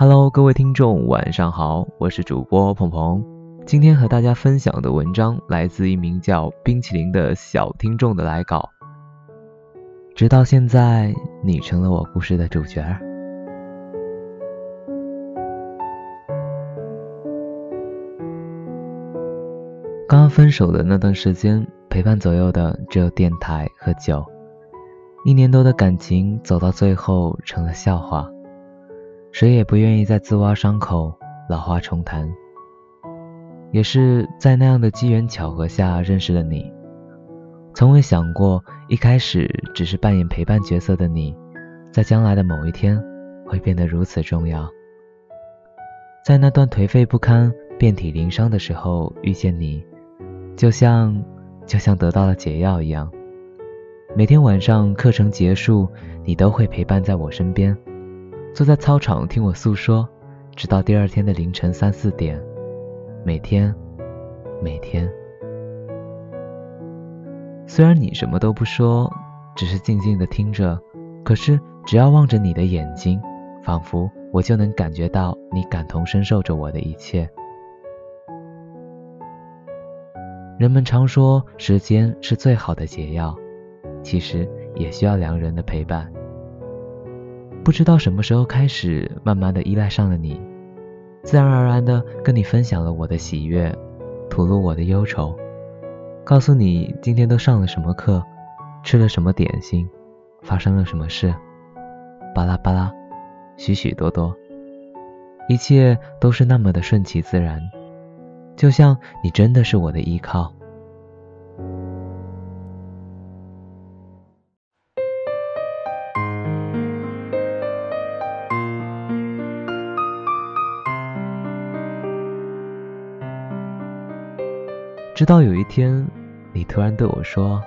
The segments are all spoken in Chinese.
Hello，各位听众，晚上好，我是主播鹏鹏。今天和大家分享的文章来自一名叫冰淇淋的小听众的来稿。直到现在，你成了我故事的主角。刚刚分手的那段时间，陪伴左右的只有电台和酒。一年多的感情走到最后成了笑话，谁也不愿意再自挖伤口，老话重谈。也是在那样的机缘巧合下认识了你，从未想过一开始只是扮演陪伴角色的你，在将来的某一天会变得如此重要。在那段颓废不堪、遍体鳞伤的时候遇见你。就像，就像得到了解药一样，每天晚上课程结束，你都会陪伴在我身边，坐在操场听我诉说，直到第二天的凌晨三四点。每天，每天。虽然你什么都不说，只是静静的听着，可是只要望着你的眼睛，仿佛我就能感觉到你感同身受着我的一切。人们常说时间是最好的解药，其实也需要良人的陪伴。不知道什么时候开始，慢慢的依赖上了你，自然而然的跟你分享了我的喜悦，吐露我的忧愁，告诉你今天都上了什么课，吃了什么点心，发生了什么事，巴拉巴拉，许许多多，一切都是那么的顺其自然。就像你真的是我的依靠。直到有一天，你突然对我说：“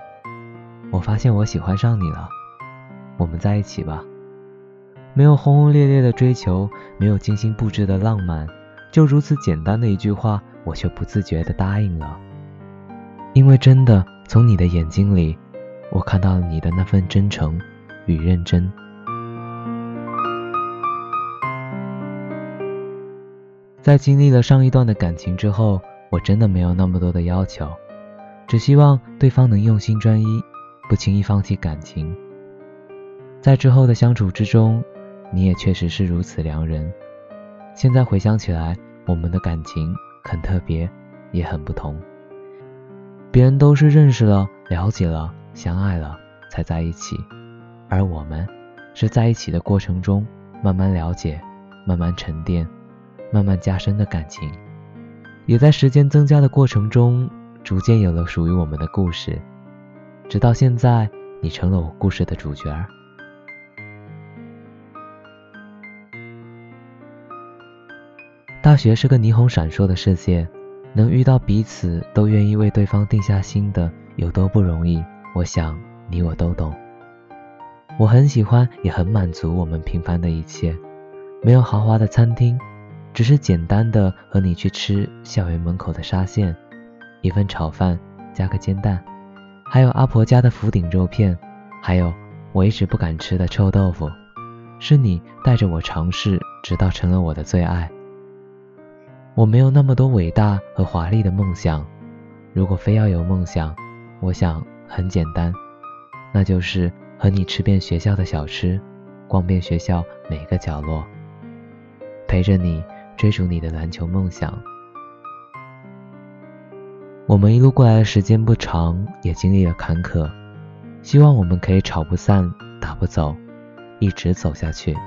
我发现我喜欢上你了，我们在一起吧。”没有轰轰烈烈的追求，没有精心布置的浪漫，就如此简单的一句话。我却不自觉地答应了，因为真的从你的眼睛里，我看到了你的那份真诚与认真。在经历了上一段的感情之后，我真的没有那么多的要求，只希望对方能用心专一，不轻易放弃感情。在之后的相处之中，你也确实是如此良人。现在回想起来，我们的感情。很特别，也很不同。别人都是认识了、了解了、相爱了才在一起，而我们是在一起的过程中慢慢了解、慢慢沉淀、慢慢加深的感情，也在时间增加的过程中逐渐有了属于我们的故事。直到现在，你成了我故事的主角。大学是个霓虹闪烁的世界，能遇到彼此都愿意为对方定下心的有多不容易，我想你我都懂。我很喜欢，也很满足我们平凡的一切，没有豪华的餐厅，只是简单的和你去吃校园门口的沙县，一份炒饭加个煎蛋，还有阿婆家的福鼎肉片，还有我一直不敢吃的臭豆腐，是你带着我尝试，直到成了我的最爱。我没有那么多伟大和华丽的梦想，如果非要有梦想，我想很简单，那就是和你吃遍学校的小吃，逛遍学校每个角落，陪着你追逐你的篮球梦想。我们一路过来的时间不长，也经历了坎坷，希望我们可以吵不散，打不走，一直走下去。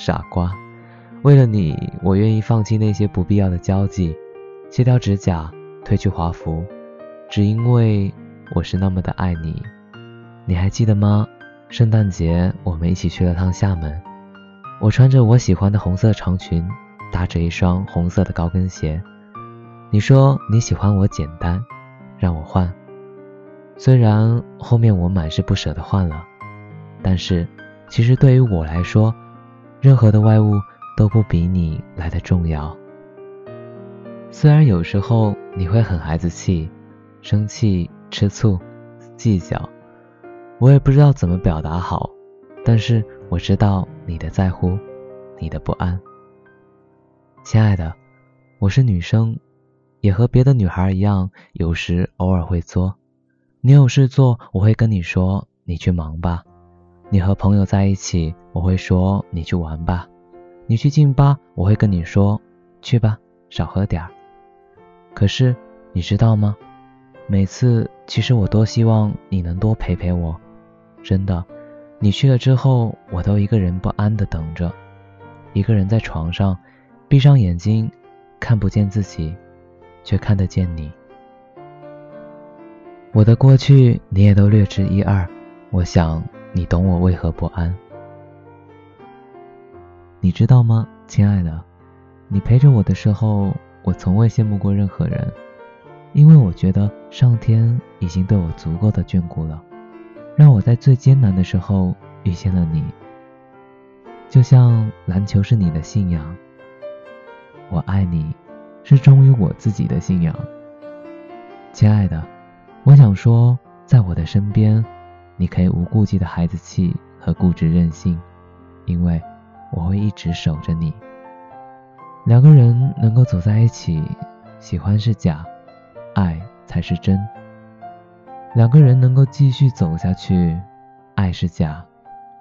傻瓜，为了你，我愿意放弃那些不必要的交际，卸掉指甲，褪去华服，只因为我是那么的爱你。你还记得吗？圣诞节我们一起去了趟厦门，我穿着我喜欢的红色长裙，搭着一双红色的高跟鞋。你说你喜欢我简单，让我换。虽然后面我满是不舍得换了，但是其实对于我来说，任何的外物都不比你来的重要。虽然有时候你会很孩子气，生气、吃醋、计较，我也不知道怎么表达好，但是我知道你的在乎，你的不安。亲爱的，我是女生，也和别的女孩一样，有时偶尔会作。你有事做，我会跟你说，你去忙吧。你和朋友在一起，我会说你去玩吧。你去劲吧，我会跟你说去吧，少喝点儿。可是你知道吗？每次其实我多希望你能多陪陪我，真的。你去了之后，我都一个人不安的等着，一个人在床上，闭上眼睛，看不见自己，却看得见你。我的过去你也都略知一二，我想你懂我为何不安。你知道吗，亲爱的？你陪着我的时候，我从未羡慕过任何人，因为我觉得上天已经对我足够的眷顾了，让我在最艰难的时候遇见了你。就像篮球是你的信仰，我爱你，是忠于我自己的信仰，亲爱的。我想说，在我的身边，你可以无顾忌的孩子气和固执任性，因为我会一直守着你。两个人能够走在一起，喜欢是假，爱才是真。两个人能够继续走下去，爱是假，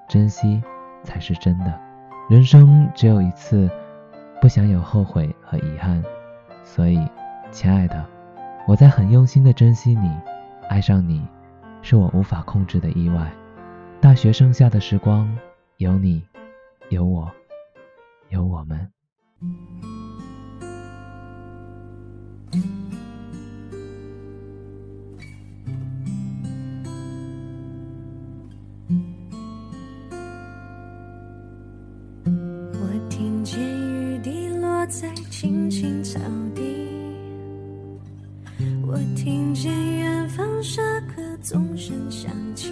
珍惜才是真的。人生只有一次，不想有后悔和遗憾，所以，亲爱的。我在很用心的珍惜你，爱上你，是我无法控制的意外。大学剩下的时光，有你，有我，有我们。我听见雨滴落在青青草地。我听见远方下课钟声响起，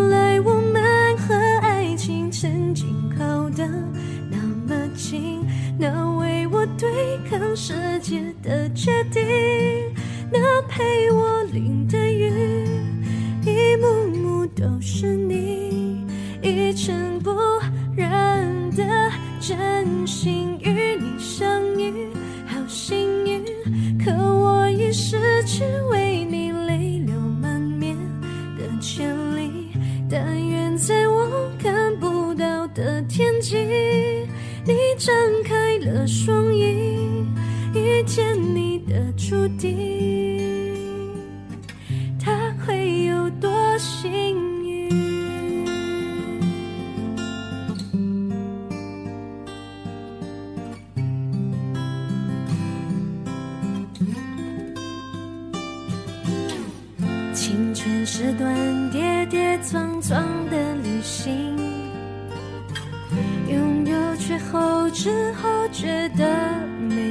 界的决定，那陪我淋的雨，一幕幕都是你一尘不染的。真心见你的注定，他会有多幸运？青春是段跌跌撞撞的旅行，拥有却后知后觉的美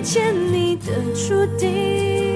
遇见你的注定。